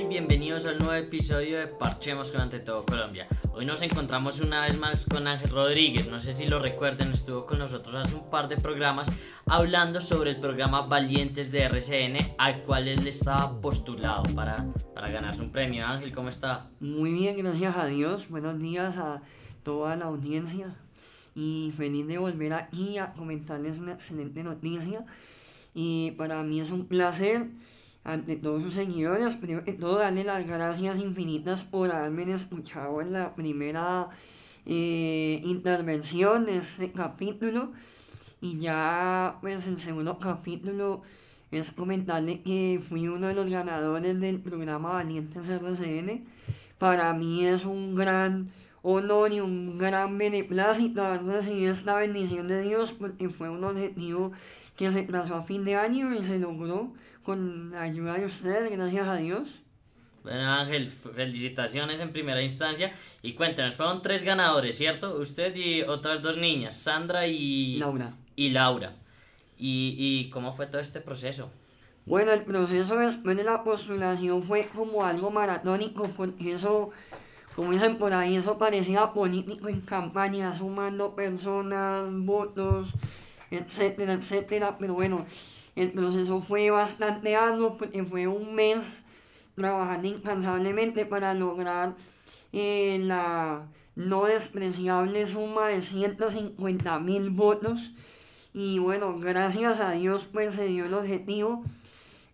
y bienvenidos al nuevo episodio de Parchemos con Ante Todo Colombia. Hoy nos encontramos una vez más con Ángel Rodríguez, no sé si lo recuerden, estuvo con nosotros hace un par de programas hablando sobre el programa Valientes de RCN al cual él estaba postulado para, para ganarse un premio. Ángel, ¿cómo está? Muy bien, gracias a Dios. Buenos días a toda la audiencia y feliz de volver aquí a comentarles una excelente noticia. Y para mí es un placer ante todos sus seguidores, primero que todo darle las gracias infinitas por haberme escuchado en la primera eh, intervención de este capítulo. Y ya, pues, el segundo capítulo es comentarle que fui uno de los ganadores del programa Valientes RCN. Para mí es un gran honor y un gran beneplácito haber recibido esta bendición de Dios porque fue un objetivo que se trazó a fin de año y se logró con la ayuda de ustedes, gracias a Dios. Bueno Ángel, felicitaciones en primera instancia y cuéntenos, fueron tres ganadores, ¿cierto? Usted y otras dos niñas, Sandra y Laura. Y Laura. ¿Y, y cómo fue todo este proceso? Bueno, el proceso después de la postulación fue como algo maratónico, porque eso, como dicen por ahí, eso parecía político en campaña, sumando personas, votos, etcétera, etcétera. Pero bueno, el proceso fue bastante arduo porque fue un mes trabajando incansablemente para lograr eh, la no despreciable suma de 150 mil votos. Y bueno, gracias a Dios pues se dio el objetivo.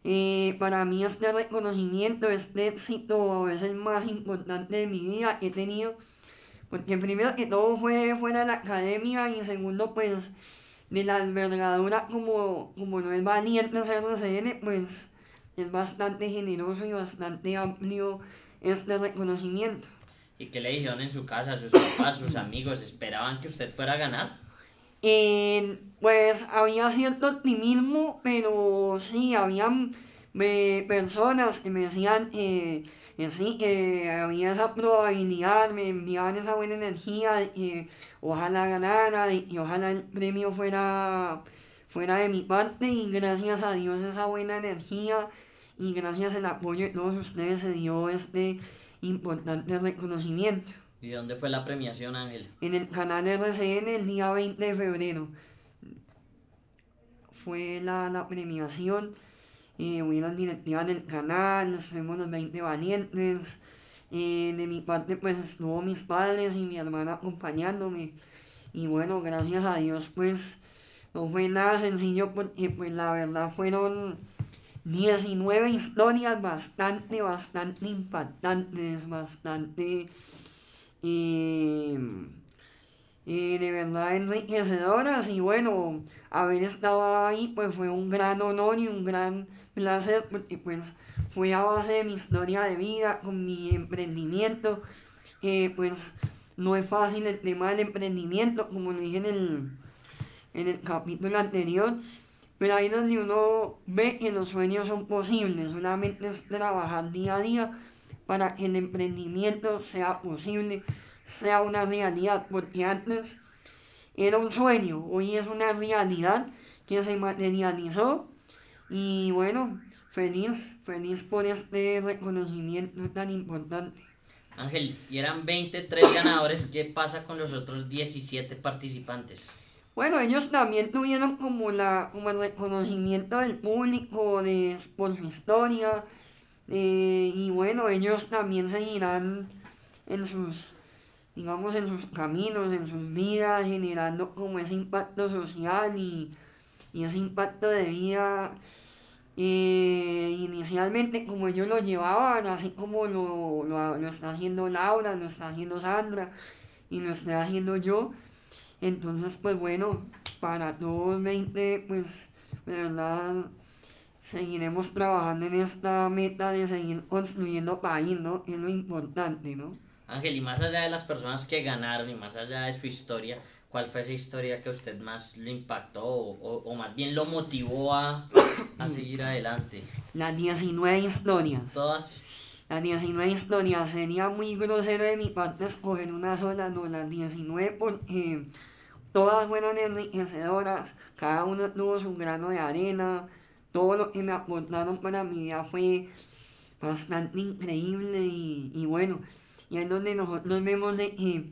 Eh, para mí este reconocimiento, este éxito es el más importante de mi vida que he tenido. Porque primero que todo fue fuera de la academia y segundo pues de la envergadura como, como no es valiente RCN, pues es bastante generoso y bastante amplio este reconocimiento. ¿Y qué le dijeron en su casa, sus papás, sus amigos? ¿Esperaban que usted fuera a ganar? Eh, pues había cierto optimismo, pero sí, habían eh, personas que me decían eh, que sí, que había esa probabilidad, me enviaban esa buena energía de que ojalá ganara y ojalá el premio fuera, fuera de mi parte y gracias a Dios esa buena energía y gracias al apoyo de todos ustedes se dio este importante reconocimiento. ¿Y dónde fue la premiación, Ángel? En el canal RCN el día 20 de febrero. Fue la, la premiación. Eh, hubieron directivas del canal, fuimos los 20 valientes. Eh, de mi parte pues estuvo mis padres y mi hermana acompañándome. Y bueno, gracias a Dios pues no fue nada sencillo porque pues la verdad fueron 19 historias bastante, bastante impactantes, bastante y, y de verdad enriquecedoras y bueno, haber estado ahí pues fue un gran honor y un gran placer porque pues fue a base de mi historia de vida, con mi emprendimiento, eh, pues no es fácil el tema del emprendimiento, como lo dije en el, en el capítulo anterior, pero ahí donde uno ve que los sueños son posibles, solamente es trabajar día a día para que el emprendimiento sea posible, sea una realidad, porque antes era un sueño, hoy es una realidad que se materializó y bueno, feliz, feliz por este reconocimiento tan importante. Ángel, y eran 23 ganadores, ¿qué pasa con los otros 17 participantes? Bueno, ellos también tuvieron como, la, como el reconocimiento del público de, por su historia, eh, y bueno, ellos también seguirán en sus, digamos, en sus caminos, en sus vidas, generando como ese impacto social y, y ese impacto de vida. Eh, inicialmente como ellos lo llevaban, así como lo, lo, está haciendo Laura, lo está haciendo Sandra y lo está haciendo yo. Entonces, pues bueno, para todos 20, pues de verdad seguiremos trabajando en esta meta de seguir construyendo país, ¿no? Es lo importante, ¿no? Ángel, y más allá de las personas que ganaron y más allá de su historia, ¿cuál fue esa historia que a usted más le impactó o, o, más bien lo motivó a, a, seguir adelante? Las 19 historias. Todas. Las 19 historias. Sería muy grosero de mi parte escoger una sola, no, las 19 porque todas fueron enriquecedoras, cada uno tuvo su grano de arena, todo lo que me aportaron para mi vida fue bastante increíble y, y bueno, y es donde nosotros vemos de que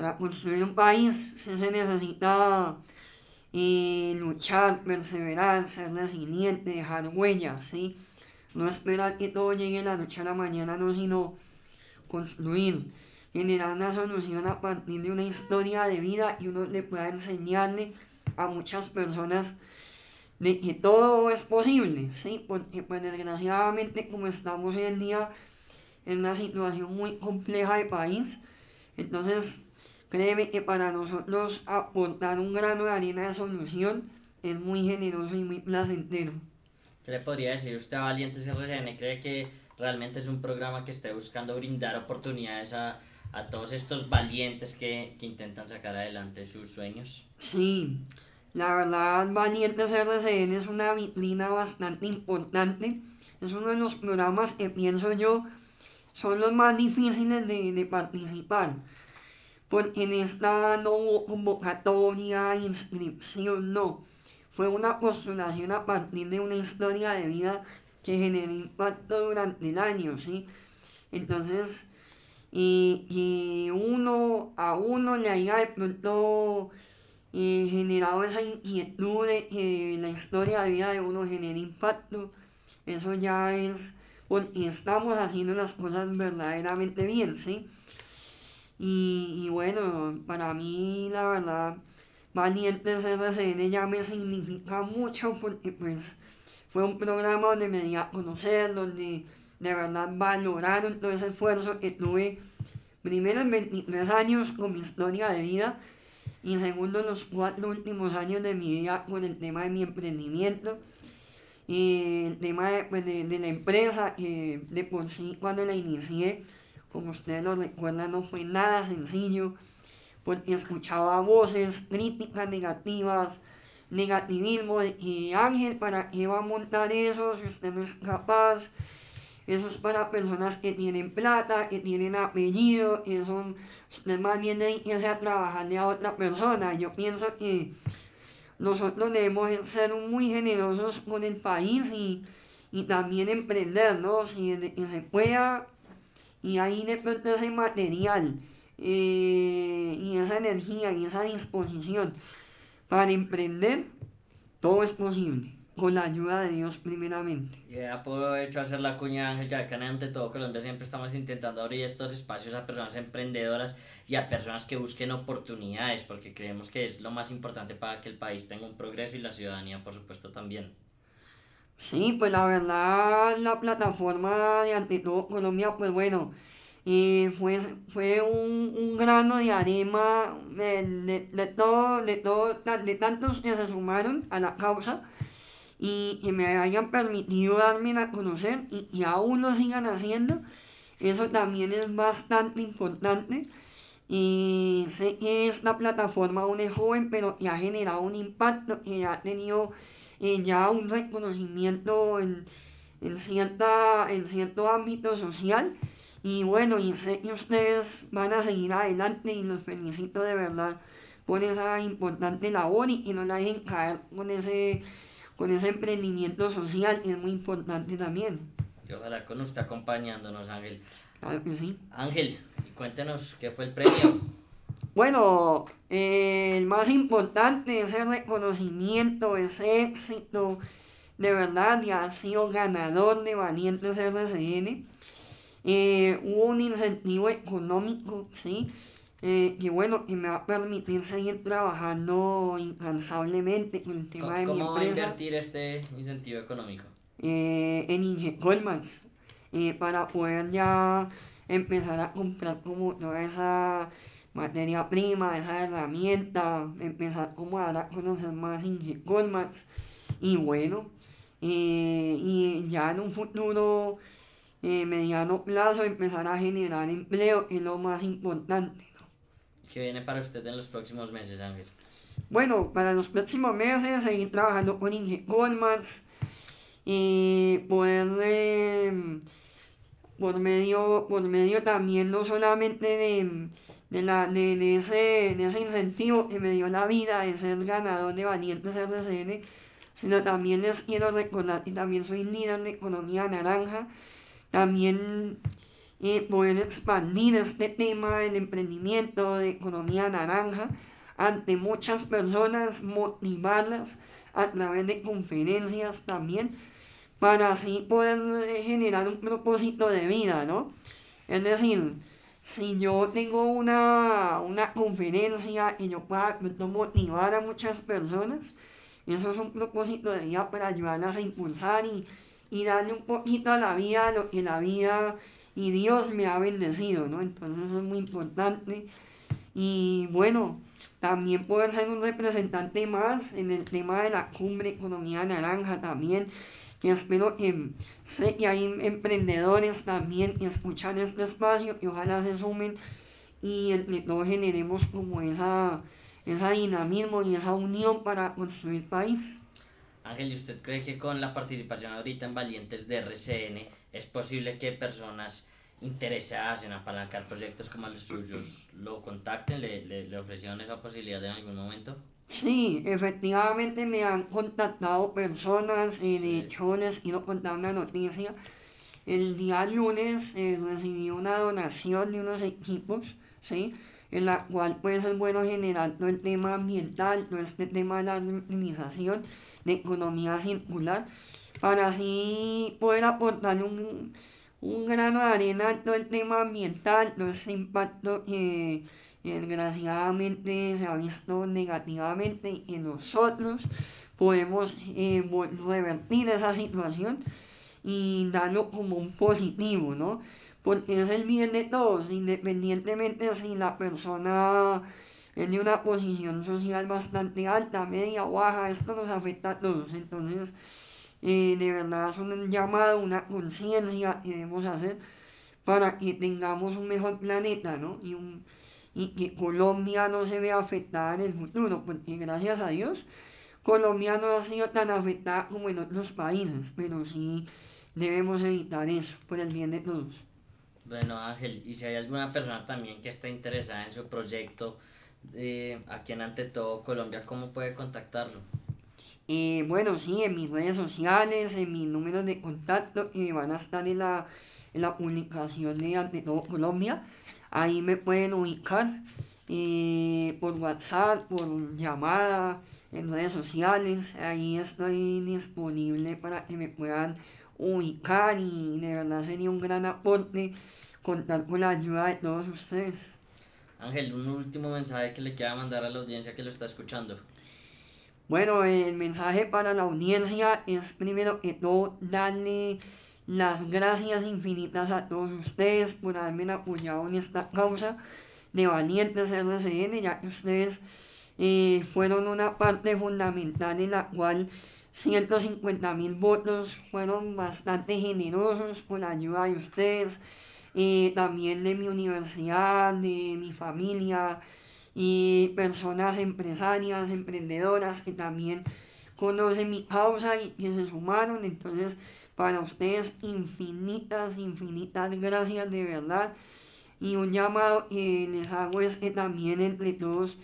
para construir un país se necesita eh, luchar, perseverar, ser resiliente, dejar huellas, ¿sí? No esperar que todo llegue la noche a la mañana, no, sino construir, generar una solución a partir de una historia de vida y uno le pueda enseñarle a muchas personas de que todo es posible, ¿sí? Porque pues desgraciadamente como estamos hoy en día en una situación muy compleja de país, entonces créeme que para nosotros aportar un grano de harina de solución es muy generoso y muy placentero. ¿Qué le podría decir usted a Valientes RCN? ¿Cree que realmente es un programa que esté buscando brindar oportunidades a, a todos estos valientes que, que intentan sacar adelante sus sueños? Sí, la verdad, Valientes RCN es una vitrina bastante importante. Es uno de los programas que pienso yo son los más difíciles de, de participar. Porque en esta no hubo convocatoria, inscripción, no. Fue una postulación a partir de una historia de vida que generó impacto durante el año, ¿sí? Entonces, y, uno a uno le haya de pronto eh, generado esa inquietud de que la historia de vida de uno genere impacto, eso ya es porque estamos haciendo las cosas verdaderamente bien, ¿sí? Y, bueno, para mí la verdad, Valientes RCN ya me significa mucho porque pues fue un programa donde me di a conocer, donde de verdad valoraron todo ese esfuerzo que tuve, primero en 23 años con mi historia de vida y segundo los cuatro últimos años de mi vida con el tema de mi emprendimiento. Y el tema de, pues, de, de la empresa, que de por sí cuando la inicié, como ustedes lo recuerdan, no fue nada sencillo, porque escuchaba voces, críticas negativas, negativismo de Ángel, ¿para qué va a montar eso si usted no es capaz? Eso es para personas que tienen plata, que tienen apellido, que son, usted más bien debe irse a trabajarle a otra persona. Yo pienso que nosotros debemos ser muy generosos con el país y, y también emprender, ¿no? Si se pueda y ahí de pronto ese material eh, y esa energía y esa disposición para emprender, todo es posible con la ayuda de Dios primeramente. Ya hecho hacer la cuña Ángel, ya que ante todo Colombia siempre estamos intentando abrir estos espacios a personas emprendedoras y a personas que busquen oportunidades, porque creemos que es lo más importante para que el país tenga un progreso y la ciudadanía, por supuesto, también. Sí, pues la verdad, la plataforma de Ante todo Colombia, pues bueno, eh, fue, fue un, un, grano de arena de, de, de, de, de tantos que se sumaron a la causa y que me hayan permitido darme a conocer y, y aún lo sigan haciendo, eso también es bastante importante. Y sé que esta plataforma aún es joven, pero que ha generado un impacto, que ha tenido eh, ya un reconocimiento en, en, cierta, en cierto ámbito social. Y bueno, y sé que ustedes van a seguir adelante y los felicito de verdad por esa importante labor y que no la dejen caer con ese con ese emprendimiento social que es muy importante también. Y ojalá con usted acompañándonos, Ángel. Claro que sí. Ángel, cuéntenos qué fue el premio. Bueno, eh, el más importante, ese reconocimiento, ese éxito, de verdad, ya ha sido ganador de Valientes RCN. Eh, hubo un incentivo económico, ¿sí? eh, que bueno, que me va a permitir seguir trabajando incansablemente con el tema de mi empresa. ¿Cómo va a invertir este incentivo económico? Eh, en Inge Colmans, eh, para poder ya empezar a comprar como toda esa materia prima, esa herramienta, empezar como a dar a conocer más Inge Colmans y bueno, eh, y ya en un futuro eh, mediano plazo empezar a generar empleo es lo más importante. ¿Qué viene para usted en los próximos meses, Ángel? Bueno, para los próximos meses seguir trabajando con Goldmans y poder eh, por medio por medio también no solamente de, de, la, de, de, ese, de ese incentivo que me dio la vida de ser ganador de Valientes RCN, sino también les quiero recordar que también soy líder de Economía Naranja, también eh, poder expandir este tema del emprendimiento, de economía naranja, ante muchas personas, motivarlas a través de conferencias también, para así poder generar un propósito de vida, ¿no? Es decir, si yo tengo una, una conferencia y yo pueda motivar a muchas personas, eso es un propósito de vida para ayudarlas a impulsar y, y darle un poquito a la vida lo que la vida y Dios me ha bendecido, ¿no? Entonces eso es muy importante. Y bueno, también poder ser un representante más en el tema de la cumbre Economía Naranja también, que espero que sé que hay emprendedores también que escuchan este espacio y ojalá se sumen y entre todos generemos como esa, esa dinamismo y esa unión para construir país. Ángel, ¿y usted cree que con la participación ahorita en Valientes de RCN es posible que personas interesadas en apalancar proyectos como los suyos lo contacten, le, le, le ofrecieron esa posibilidad en algún momento? Sí, efectivamente me han contactado personas, eh, de hecho les quiero contar una noticia. El día lunes eh, recibí una donación de unos equipos, ¿sí? en la cual pues es bueno generar todo el tema ambiental, todo este tema de la optimización de economía circular, para así poder aportar un, un grano de arena en todo el tema ambiental, todo ese impacto que desgraciadamente se ha visto negativamente en nosotros, podemos eh, revertir esa situación y darlo como un positivo, ¿no? Porque es el bien de todos, independientemente si la persona de una posición social bastante alta, media o baja, esto nos afecta a todos. Entonces, eh, de verdad es un llamado, una conciencia que debemos hacer para que tengamos un mejor planeta, ¿no? Y un, y que Colombia no se vea afectada en el futuro, porque gracias a Dios Colombia no ha sido tan afectada como en otros países, pero sí debemos evitar eso por el bien de todos. Bueno Ángel, y si hay alguna persona también que está interesada en su proyecto eh, aquí en Ante Todo Colombia, ¿cómo puede contactarlo? Eh, bueno, sí, en mis redes sociales, en mis números de contacto, que van a estar en la, en la publicación de Ante Todo Colombia. Ahí me pueden ubicar eh, por WhatsApp, por llamada, en redes sociales. Ahí estoy disponible para que me puedan ubicar y de verdad sería un gran aporte contar con la ayuda de todos ustedes. Ángel, un último mensaje que le quiera mandar a la audiencia que lo está escuchando. Bueno, el mensaje para la audiencia es primero que todo darle las gracias infinitas a todos ustedes por haberme apoyado en esta causa de Valientes RCN, ya que ustedes eh, fueron una parte fundamental en la cual 150 mil votos fueron bastante generosos con la ayuda de ustedes, eh, también de mi universidad, de mi familia y personas empresarias, emprendedoras que también conocen mi causa y que se sumaron. Entonces, para ustedes infinitas, infinitas gracias de verdad. Y un llamado que les hago es que también entre todos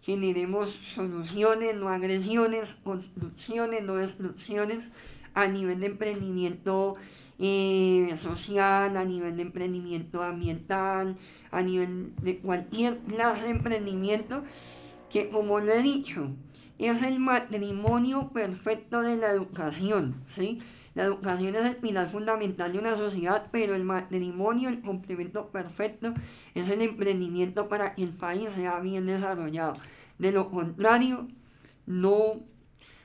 generemos soluciones, no agresiones, construcciones, no destrucciones a nivel de emprendimiento eh, social, a nivel de emprendimiento ambiental, a nivel de cualquier clase de emprendimiento, que como lo he dicho, es el matrimonio perfecto de la educación, ¿sí? La educación es el pilar fundamental de una sociedad, pero el matrimonio, el complemento perfecto, es el emprendimiento para que el país sea bien desarrollado. De lo contrario, no,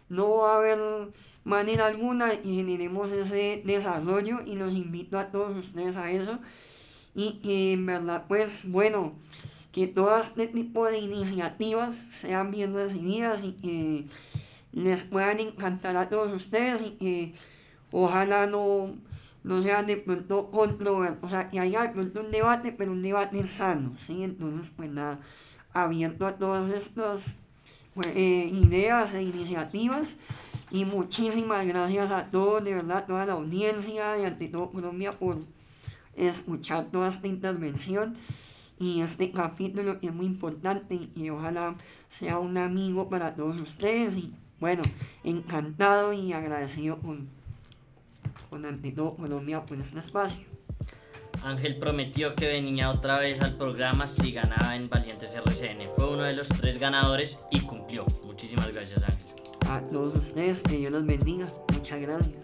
no va a haber manera alguna y generemos ese desarrollo y los invito a todos ustedes a eso. Y que en verdad, pues bueno, que todo este tipo de iniciativas sean bien recibidas y que les puedan encantar a todos ustedes y que ojalá no, no sea de pronto controvertido, o sea, que haya de pronto un debate, pero un debate sano, ¿sí? Entonces, pues nada, abierto a todas estas pues, eh, ideas e iniciativas. Y muchísimas gracias a todos, de verdad, toda la audiencia y ante todo Colombia por escuchar toda esta intervención y este capítulo que es muy importante y ojalá sea un amigo para todos ustedes. Y bueno, encantado y agradecido con con Colombia por este. Ángel prometió que venía otra vez al programa si ganaba en Valientes RCN. Fue uno de los tres ganadores y cumplió. Muchísimas gracias, Ángel. A todos ustedes, que Dios los bendiga. Muchas gracias.